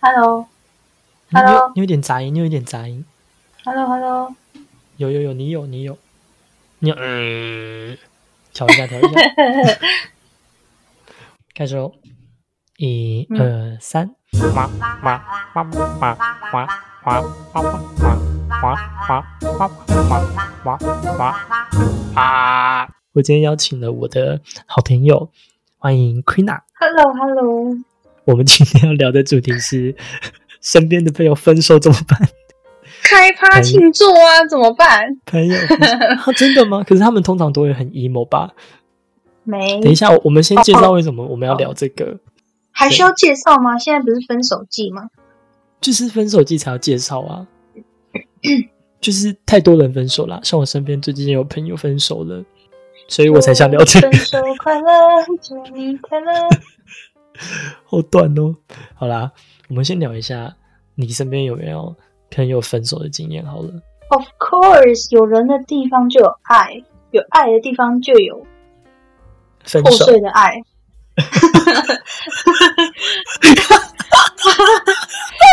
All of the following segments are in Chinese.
Hello，Hello，你有点杂音，你有点杂音。Hello，Hello，有有有，你有你有，你有。嗯，调一下调一下，开始喽，一二三，哇哇哇哇哇哇哇哇哇哇哇哇哇哇！我今天邀请了我的好朋友，欢迎 Queena。Hello，Hello。我们今天要聊的主题是 身边的朋友分手怎么办？开趴庆祝啊，怎么办？朋友，真的吗？可是他们通常都会很 emo 吧？没。等一下，我们先介绍为什么我们要聊这个。还需要介绍吗？现在不是分手季吗？就是分手季才要介绍啊。就是太多人分手了，像我身边最近有朋友分手了，所以我才想聊这个。分手快乐，祝你快乐。好短哦！好啦，我们先聊一下，你身边有没有朋友分手的经验？好了，Of course，有人的地方就有爱，有爱的地方就有破碎的爱。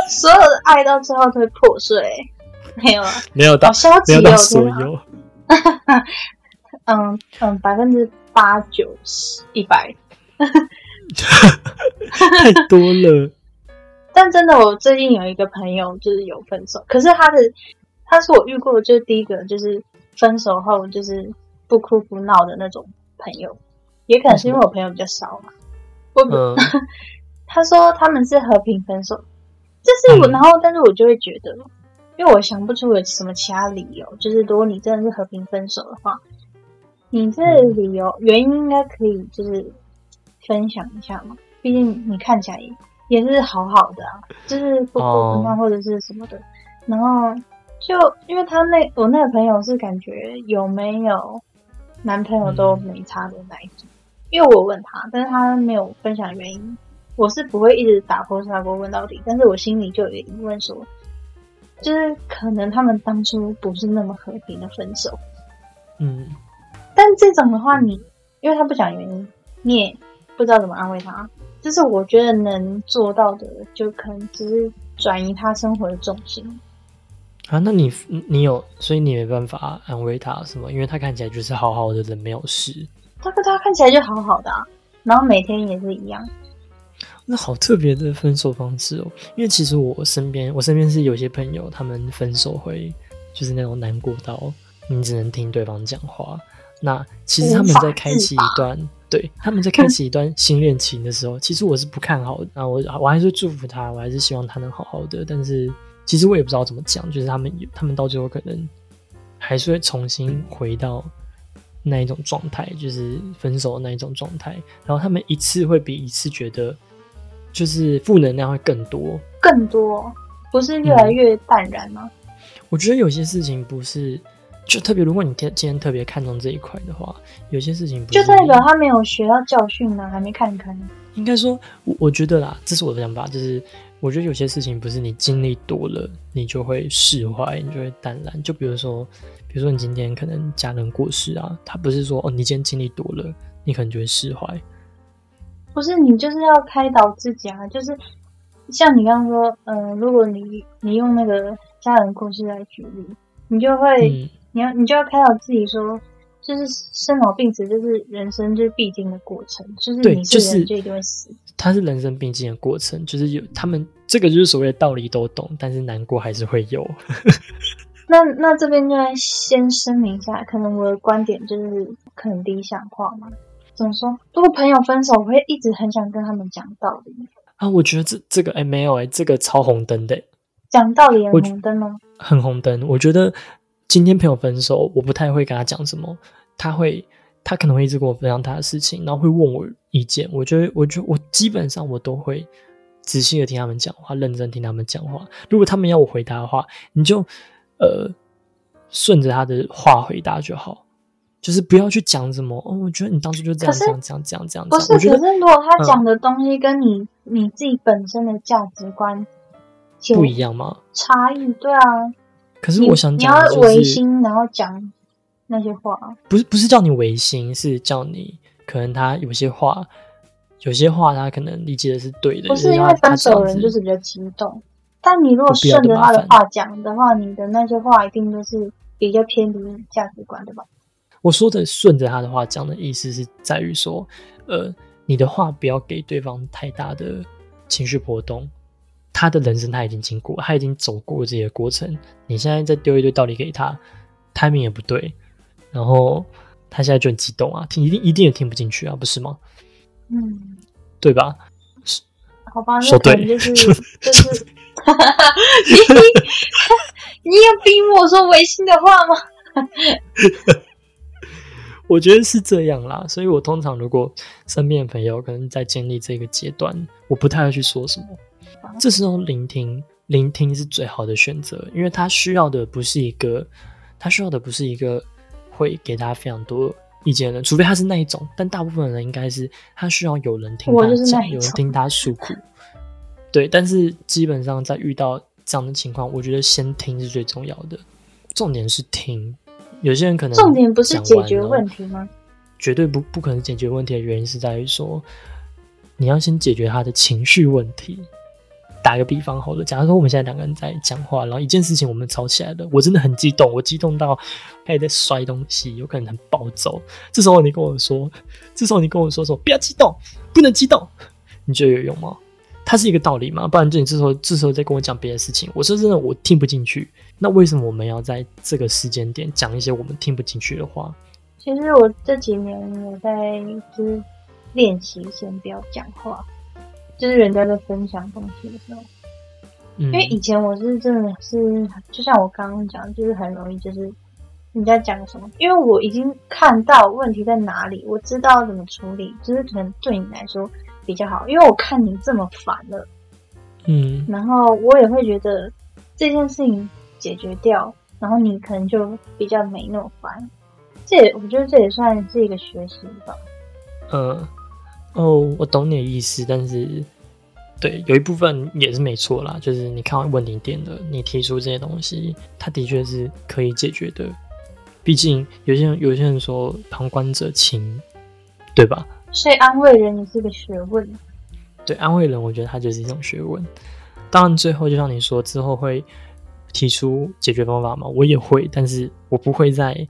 所有的爱到最后都会破碎，没有啊？没有到，没有到所有。嗯嗯，百分之八九十一百。太多了，但真的，我最近有一个朋友就是有分手，可是他的他是我遇过就是第一个就是分手后就是不哭不闹的那种朋友，也可能是因为我朋友比较少嘛。我 他说他们是和平分手，这是我，然后但是我就会觉得，因为我想不出有什么其他理由，就是如果你真的是和平分手的话，你这理由原因应该可以就是。分享一下嘛，毕竟你看起来也是好好的啊，就是不哭不闹或者是什么的。然后就因为他那我那个朋友是感觉有没有男朋友都没差的那一种，因为我问他，但是他没有分享原因。我是不会一直打破砂锅问到底，但是我心里就有疑问说，就是可能他们当初不是那么和平的分手。嗯，但这种的话，你因为他不讲原因，你也。不知道怎么安慰他，就是我觉得能做到的，就可能只是转移他生活的重心。啊，那你你有，所以你没办法安慰他什么？因为他看起来就是好好的人，没有事。他跟他看起来就好好的，然后每天也是一样。那好特别的分手方式哦，因为其实我身边，我身边是有些朋友，他们分手会就是那种难过到你只能听对方讲话。那其实他们在开启一段。对，他们在开启一段新恋情的时候，其实我是不看好的。那我我还是祝福他，我还是希望他能好好的。但是其实我也不知道怎么讲，就是他们他们到最后可能还是会重新回到那一种状态，就是分手的那一种状态。然后他们一次会比一次觉得就是负能量会更多，更多，不是越来越淡然吗？我觉得有些事情不是。就特别，如果你天今天特别看重这一块的话，有些事情就代表他没有学到教训呢，还没看开。应该说，我我觉得啦，这是我的想法，就是我觉得有些事情不是你经历多了，你就会释怀，你就会淡然。就比如说，比如说你今天可能家人过世啊，他不是说哦，你今天经历多了，你可能就会释怀。不是，你就是要开导自己啊，就是像你刚刚说，嗯，如果你你用那个家人过世来举例，你就会。你要，你就要开导自己说，就是生老病死，就是人生就是必经的过程，就是你是人就一定会死。它是人生必经的过程，就是有他们这个就是所谓的道理都懂，但是难过还是会有。那那这边就要先声明一下，可能我的观点就是可能理想化嘛。怎么说？如果朋友分手，我会一直很想跟他们讲道理啊。我觉得这这个哎没有哎，这个超红灯的。讲道理很红灯吗？很红灯，我觉得。今天朋友分手，我不太会跟他讲什么，他会，他可能会一直跟我分享他的事情，然后会问我意见。我觉得，我觉得我基本上我都会仔细的听他们讲话，认真听他们讲话。如果他们要我回答的话，你就呃顺着他的话回答就好，就是不要去讲什么哦。我觉得你当初就这样这样这样这样这样。不是，可是如果他讲的东西跟你你自己本身的价值观不一样吗？差异，对啊。可是我想讲，你要违心，然后讲那些话，不是不是叫你违心，是叫你可能他有些话有些话他可能理解的是对的，不是因为分手人就是比较激动。但你如果顺着他的话讲的话，你的那些话一定都是比较偏离价值观的吧？我说的顺着他的话讲的意思是在于说，呃，你的话不要给对方太大的情绪波动。他的人生他已经经过，他已经走过这些过程。你现在再丢一堆道理给他，timing 也不对，然后他现在就很激动啊，听一定一定也听不进去啊，不是吗？嗯，对吧？好吧，说对就是就是，你你有逼我说违心的话吗？我觉得是这样啦，所以我通常如果身边的朋友可能在经历这个阶段，我不太会去说什么。这时候聆听，聆听是最好的选择，因为他需要的不是一个，他需要的不是一个会给他非常多意见的人，除非他是那一种。但大部分人应该是他需要有人听他讲，有人听他诉苦。对，但是基本上在遇到这样的情况，我觉得先听是最重要的，重点是听。有些人可能重点不是解决问题吗？绝对不不可能解决问题的原因是在于说，你要先解决他的情绪问题。打个比方好了，假如说我们现在两个人在讲话，然后一件事情我们吵起来了，我真的很激动，我激动到还在摔东西，有可能很暴走。这时候你跟我说，这时候你跟我说说不要激动，不能激动，你觉得有用吗？它是一个道理吗？不然就你这时候这时候再跟我讲别的事情，我说真的我听不进去。那为什么我们要在这个时间点讲一些我们听不进去的话？其实我这几年我在就是练习先不要讲话。就是人家在分享东西的时候，因为以前我是真的是，就像我刚刚讲，就是很容易就是人家讲什么，因为我已经看到问题在哪里，我知道怎么处理，就是可能对你来说比较好，因为我看你这么烦了，嗯，然后我也会觉得这件事情解决掉，然后你可能就比较没那么烦，这也我觉得这也算是一个学习吧，嗯。哦，我懂你的意思，但是对有一部分也是没错啦，就是你看完问题点的，你提出这些东西，它的确是可以解决的。毕竟有些人有些人说旁观者清，对吧？所以安慰人也是个学问。对，安慰人，我觉得它就是一种学问。当然，最后就像你说，之后会提出解决方法嘛？我也会，但是我不会在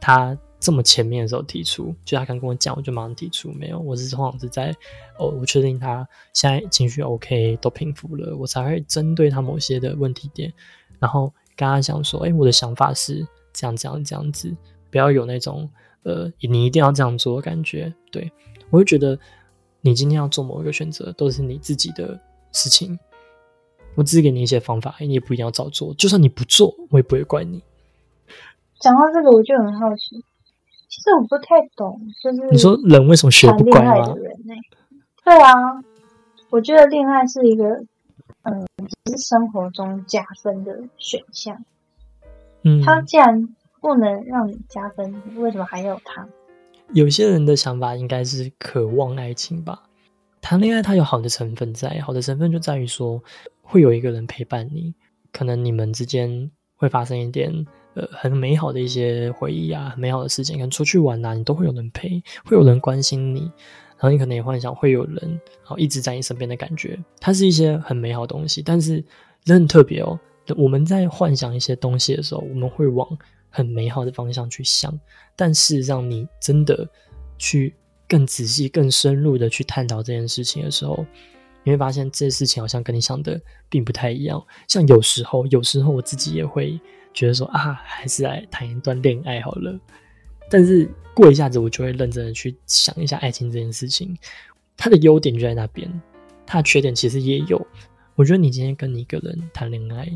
他。这么前面的时候提出，就他刚跟我讲，我就马上提出。没有，我是通常是在哦，我确定他现在情绪 OK，都平复了，我才会针对他某些的问题点，然后跟他讲说，哎，我的想法是这样这样这样子，不要有那种呃，你一定要这样做的感觉。对我会觉得，你今天要做某一个选择，都是你自己的事情。我只是给你一些方法，你也不一定要照做。就算你不做，我也不会怪你。讲到这个，我就很好奇。其实我不太懂，就是你说人为什么学不乖吗？对啊，我觉得恋爱是一个，嗯，只是生活中加分的选项。嗯，他既然不能让你加分，为什么还要他？有些人的想法应该是渴望爱情吧。谈恋爱它有好的成分在，好的成分就在于说会有一个人陪伴你，可能你们之间会发生一点。呃，很美好的一些回忆啊，很美好的事情，可能出去玩呐，你都会有人陪，会有人关心你，然后你可能也幻想会有人，然后一直在你身边的感觉，它是一些很美好的东西。但是人很特别哦，我们在幻想一些东西的时候，我们会往很美好的方向去想，但事实上，你真的去更仔细、更深入的去探讨这件事情的时候，你会发现这些事情好像跟你想的并不太一样。像有时候，有时候我自己也会。觉得说啊，还是来谈一段恋爱好了。但是过一下子，我就会认真的去想一下爱情这件事情，它的优点就在那边，它的缺点其实也有。我觉得你今天跟你一个人谈恋爱，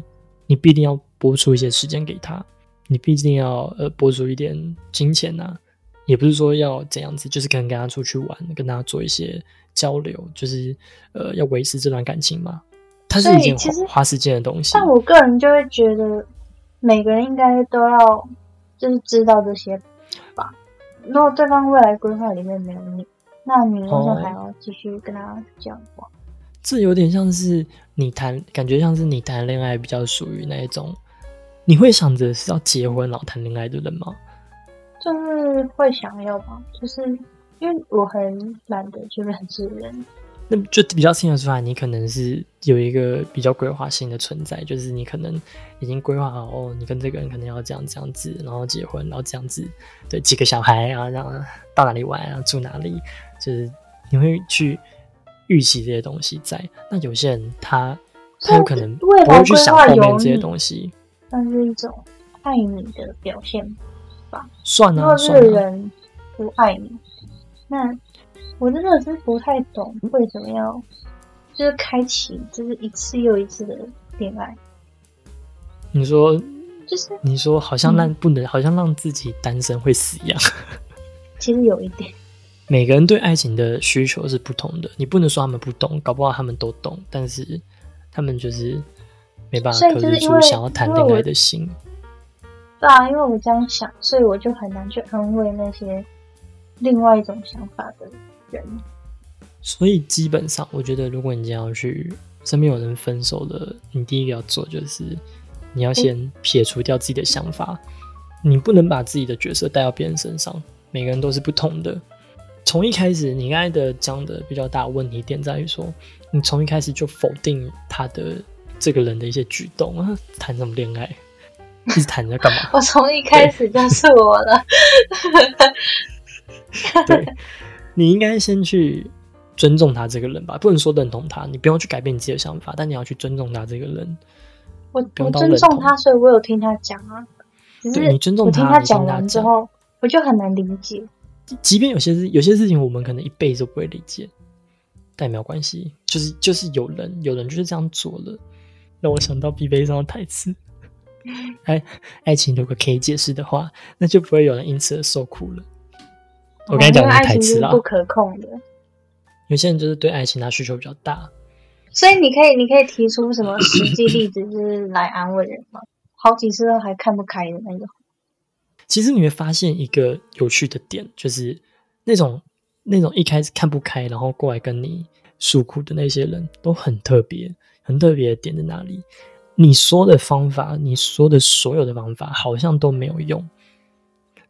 你必定要拨出一些时间给他，你必定要呃拨出一点金钱呐，也不是说要怎样子，就是可能跟他出去玩，跟他做一些交流，就是呃要维持这段感情嘛。它是一件花时间的东西。但我个人就会觉得。每个人应该都要就是知道这些吧。如果对方未来规划里面没有你，那你为什么还要继续跟他讲话？这有点像是你谈，感觉像是你谈恋爱比较属于那一种，你会想着是要结婚然后谈恋爱的人吗？就是会想要吧，就是因为我很懒得去认识人。那就比较听得出来，你可能是有一个比较规划性的存在，就是你可能已经规划好哦，你跟这个人可能要这样这样子，然后结婚，然后这样子，对，几个小孩啊，然后到哪里玩啊，住哪里，就是你会去预期这些东西在。那有些人他他有可能不会去想后面这些东西，那是一种爱你的表现吧？算啊，算啊。如果这个人不爱你，那。我真的是不太懂为什么要就是开启就是一次又一次的恋爱。你说，就是你说好像让不能，好像让自己单身会死一样。其实有一点，每个人对爱情的需求是不同的，你不能说他们不懂，搞不好他们都懂，但是他们就是没办法克制住想要谈恋爱的心。对啊，因为我这样想，所以我就很难去安慰那些另外一种想法的。人，所以基本上，我觉得如果你将要去身边有人分手的，你第一个要做就是你要先撇除掉自己的想法，你不能把自己的角色带到别人身上。每个人都是不同的。从一开始，你刚才的讲的比较大问题点在于说，你从一开始就否定他的这个人的一些举动啊，谈什么恋爱，一直谈着干嘛？我从一开始就是我了。对。你应该先去尊重他这个人吧，不能说认同他，你不用去改变你自己的想法，但你要去尊重他这个人。我我尊重他，所以我有听他讲啊。对，你尊重他，我听他讲完之后，我就很难理解。即便有些事，有些事情我们可能一辈子都不会理解，但也没有关系。就是就是有人，有人就是这样做了，让我想到比悲伤的台词。爱爱情如果可以解释的话，那就不会有人因此而受苦了。我跟你讲，台词不可控的。有些人就是对爱情他需求比较大，所以你可以，你可以提出什么实际例子，就是来安慰人吗？好几次都还看不开的那种。其实你会发现一个有趣的点，就是那种那种一开始看不开，然后过来跟你诉苦的那些人都很特别，很特别的点在哪里？你说的方法，你说的所有的方法，好像都没有用。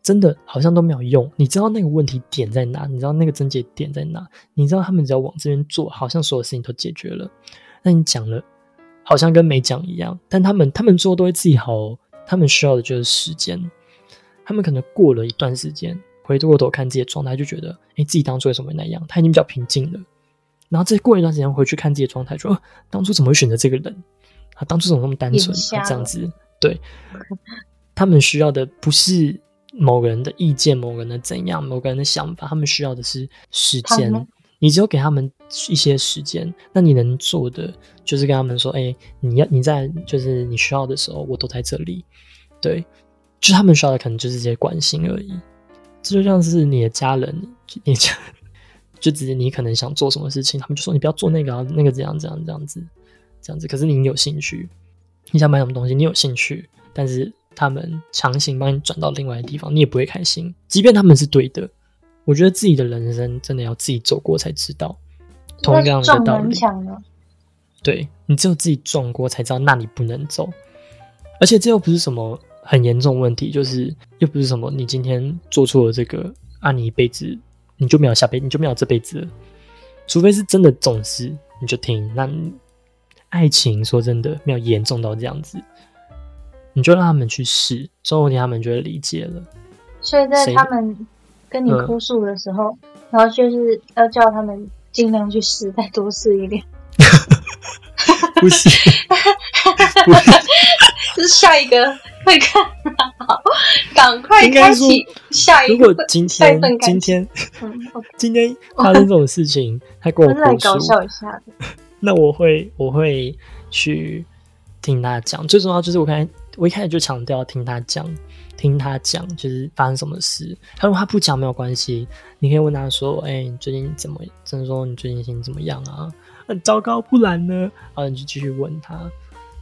真的好像都没有用，你知道那个问题点在哪？你知道那个症结点在哪？你知道他们只要往这边做，好像所有事情都解决了。那你讲了，好像跟没讲一样。但他们他们做都会自己好，他们需要的就是时间。他们可能过了一段时间，回过头看自己的状态，就觉得，哎，自己当初为什么会那样？他已经比较平静了。然后再过一段时间回去看自己的状态，说，当初怎么会选择这个人？啊，当初怎么那么单纯？这样子，对，他们需要的不是。某个人的意见，某个人的怎样，某个人的想法，他们需要的是时间。你只有给他们一些时间，那你能做的就是跟他们说：“哎，你要你在就是你需要的时候，我都在这里。”对，就他们需要的可能就是这些关心而已。这就像是你的家人，你家 就直接你可能想做什么事情，他们就说你不要做那个啊，那个这样这样这样子这样子。可是你有兴趣，你想买什么东西，你有兴趣，但是。他们强行帮你转到另外的地方，你也不会开心。即便他们是对的，我觉得自己的人生真的要自己走过才知道。同样的道理，对你只有自己撞过才知道那里不能走。而且这又不是什么很严重问题，就是又不是什么你今天做错了这个，啊，你一辈子你就没有下辈，你就没有这辈子了。除非是真的重视，你就听。那爱情说真的没有严重到这样子。你就让他们去试，总有一天他们就会理解了。所以在他们跟你哭诉的时候，然后就是要叫他们尽量去试，再多试一点。不是 是下一个会看好，赶快开启下一个。如果今天今天今天发生这种事情，他跟我哭诉，搞笑一下的，那我会我会去听他讲。最重要就是我刚才。我一开始就强调听他讲，听他讲，就是发生什么事。他说他不讲没有关系，你可以问他说：“哎，你最近怎么？真的说你最近心情怎么样啊？很糟糕，不然呢？”然后你就继续问他，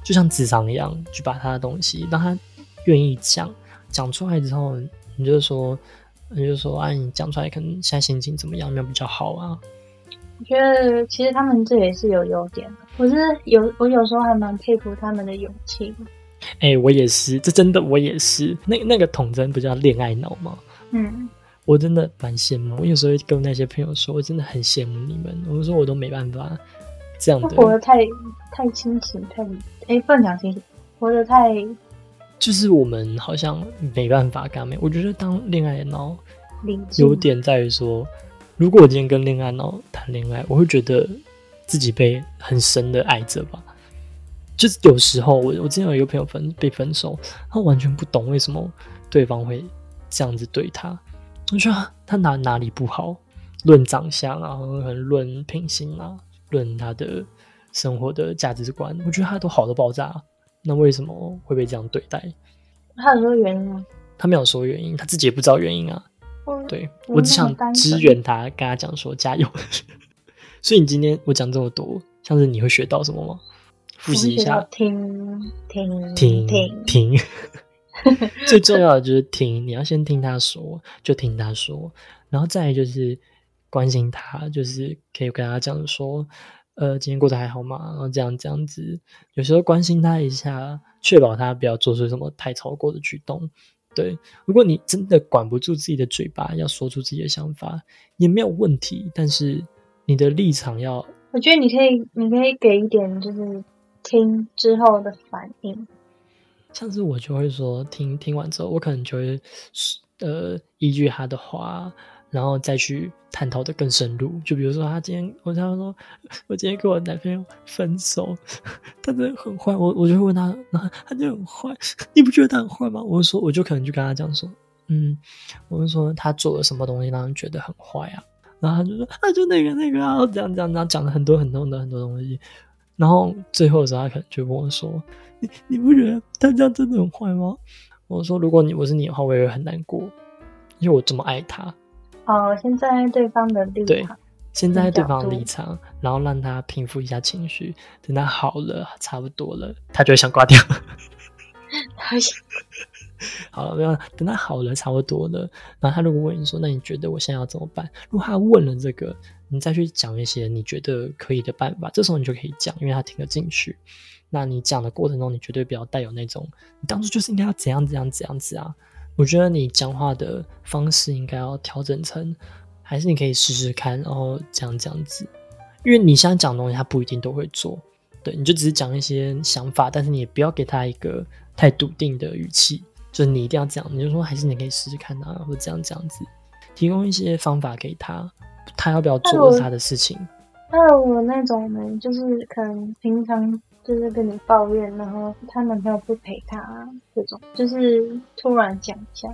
就像智商一样，去把他的东西让他愿意讲。讲出来之后，你就说，你就说：“哎，你讲出来，可能现在心情怎么样？有没有比较好啊？”我觉得其实他们这也是有优点的。我是有，我有时候还蛮佩服他们的勇气。哎，我也是，这真的我也是。那那个统真不叫恋爱脑吗？嗯，我真的蛮羡慕。我有时候会跟那些朋友说，我真的很羡慕你们。我说我都没办法这样的，活得太太清醒，太哎不能讲清醒，活得太就是我们好像没办法干没。我觉得当恋爱脑有点在于说，如果我今天跟恋爱脑谈恋爱，我会觉得自己被很深的爱着吧。就是有时候我我之前有一个朋友分被分手，他完全不懂为什么对方会这样子对他。我觉得他哪哪里不好？论长相啊，可能论品行啊，论他的生活的价值观，我觉得他都好的爆炸。那为什么会被这样对待？他有说原因吗？他没有说原因，他自己也不知道原因啊。嗯，对我我只想支援他，跟他讲说加油。所以你今天我讲这么多，像是你会学到什么吗？复习一下，听听听听，听。最重要的就是听，你要先听他说，就听他说，然后再就是关心他，就是可以跟他讲说，呃，今天过得还好吗？然后这样这样子，有时候关心他一下，确保他不要做出什么太超过的举动。对，如果你真的管不住自己的嘴巴，要说出自己的想法也没有问题，但是你的立场要我觉得你可以，你可以给一点就是听之后的反应。像是我就会说，听听完之后，我可能就会呃依据他的话，然后再去探讨的更深入。就比如说，他今天我他说我今天跟我男朋友分手，他真的很坏，我我就会问他，然后他就很坏，你不觉得他很坏吗？我就说，我就可能就跟他讲说，嗯，我就说他做了什么东西让人觉得很坏啊，然后他就说啊就那个那个啊，这样这样，然后讲了很多很多很多很多东西，然后最后的时候，他可能就问我说：“你你不觉得他这样真的很坏吗？”我说：“如果你我是你的话，我也会很难过，因为我这么爱他。哦，先站在对方的立对场，现在对方的立场，然后让他平复一下情绪，等他好了，差不多了，他就会想挂掉。他想 好了，没有，等他好了，差不多了。然后他如果问你说：“那你觉得我现在要怎么办？”如果他问了这个，你再去讲一些你觉得可以的办法，这时候你就可以讲，因为他听得进去。那你讲的过程中，你绝对不要带有那种你当初就是应该要怎样怎样怎样子啊。我觉得你讲话的方式应该要调整成，还是你可以试试看，然后这样这样子。因为你想讲的东西，他不一定都会做。对，你就只是讲一些想法，但是你也不要给他一个太笃定的语气，就是你一定要这样，你就说还是你可以试试看啊，或者这样这样子，提供一些方法给他，他要不要做是他的事情。那我那种呢，就是可能平常就是跟你抱怨，然后她男朋友不陪她这种，就是突然讲一下，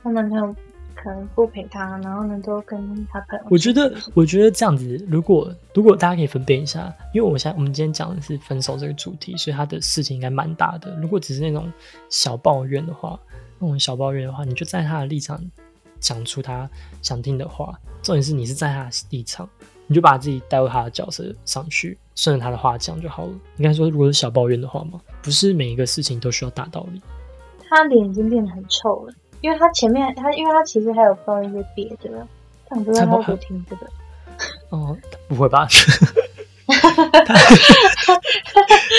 她男朋友可能不陪她，然后呢都跟她朋友。我觉得，我觉得这样子，如果如果大家可以分辨一下，因为我现在我们今天讲的是分手这个主题，所以他的事情应该蛮大的。如果只是那种小抱怨的话，那种小抱怨的话，你就在他的立场讲出他想听的话。重点是你是在他的立场，你就把自己带入他的角色上去，顺着他的话讲就好了。应该说，如果是小抱怨的话嘛，不是每一个事情都需要大道理。他脸已经变得很臭了，因为他前面他，因为他其实还有抱怨一些别的，但我不知道他会不会听这个。哦，不会吧？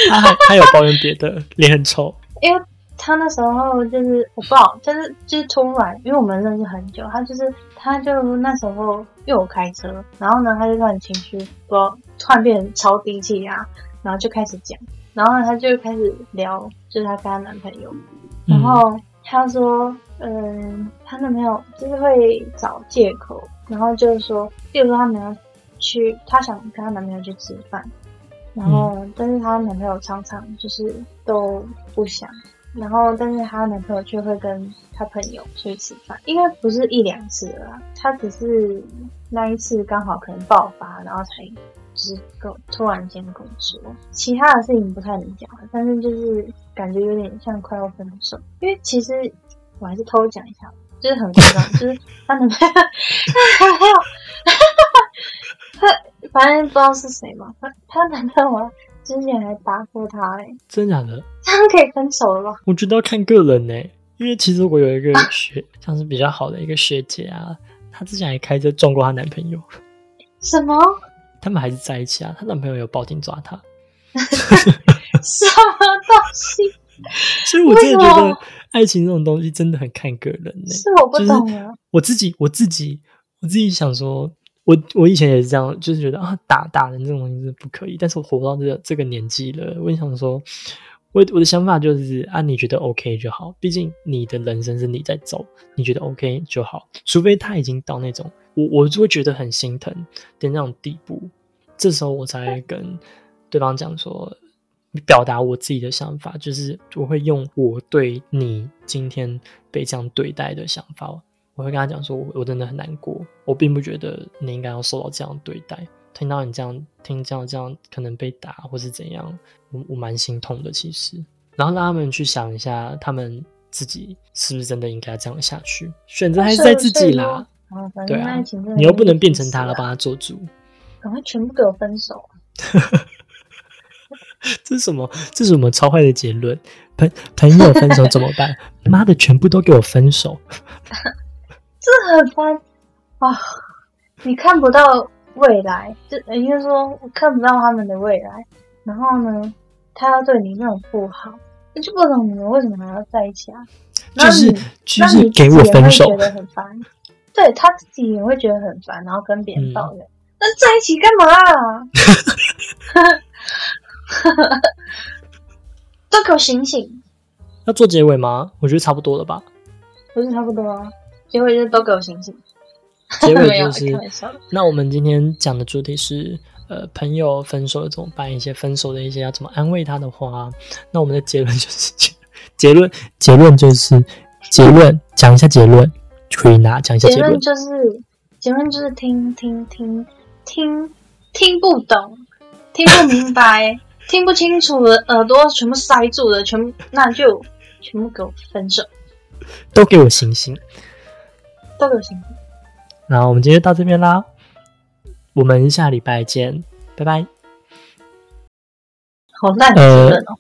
他他他有抱怨别的，脸很臭。因为他那时候就是我不知道，就是就是突然，因为我们认识很久，他就是他就那时候因为我开车，然后呢他就突然情绪不知道突然变成超低气压，然后就开始讲，然后呢他就开始聊，就是她跟她男朋友，然后她说，嗯，她男朋友就是会找借口，然后就是说，比如说他们要去，她想跟她男朋友去吃饭，然后但是她男朋友常常就是都不想，然后但是她男朋友却会跟她朋友去吃饭，应该不是一两次了啦，她只是那一次刚好可能爆发，然后才就是跟突然间跟我说，其他的事情不太能讲了，但是就是感觉有点像快要分手，因为其实我还是偷讲一下，就是很夸张，就是她男朋友，她男朋友，她反正不知道是谁嘛，她她男朋友之前还打过她、欸，真的假的？这样可以分手了吧？我觉得要看个人呢、因为其实我有一个学，像是比较好的一个学姐啊，她之前还开车撞过她男朋友，什么他们还是在一起啊，她男朋友有报警抓她，什么东西？所以我真的觉得爱情这种东西真的很看个人呢、是我不就是懂啊。我自己，我自己，我自己想说，我我以前也是这样，就是觉得啊，打打人这种东西是不可以。但是我活到这个这个年纪了，我也想说，我我的想法就是啊，你觉得 OK 就好，毕竟你的人生是你在走，你觉得 OK 就好。除非他已经到那种我我就会觉得很心疼的那种地步，这时候我才会跟对方讲说。表达我自己的想法，就是我会用我对你今天被这样对待的想法，我会跟他讲说，我我真的很难过，我并不觉得你应该要受到这样对待。听到你这样听这样这样可能被打或是怎样，我我蛮心痛的其实。然后让他们去想一下，他们自己是不是真的应该这样下去？选择还是在自己啦。对你又不能变成他了，啊帮他做主。赶快全部给我分手啊！这是什么？这是什么超坏的结论？朋朋友分手怎么办？妈的，全部都给我分手！这很烦啊！你看不到未来，就应该说我看不到他们的未来。然后呢，他要对你那种不好，那就不懂你们为什么还要在一起啊？就是就是给我分手觉得很烦。对他自己也会觉得很烦，然后跟别人嗯抱怨。那在一起干嘛、啊？都给我醒醒！要做结尾吗？我觉得差不多了吧。不是差不多啊？结果就是都给我醒醒。结尾就是 那我们今天讲的主题是，呃，朋友分手了怎么办？一些分手的一些要怎么安慰他的话。那我们的结论就是结论，结论就是结论，讲一下结论。可以拿讲一下结论结论。就是结论就是听听听听听不懂，听不明白，听不清楚的耳朵全部塞住了，全部那就全部给我分手，都给我醒醒。都给我醒醒。然后我们今天就到这边啦，我们下礼拜见，拜拜。好烂的呃结论哦。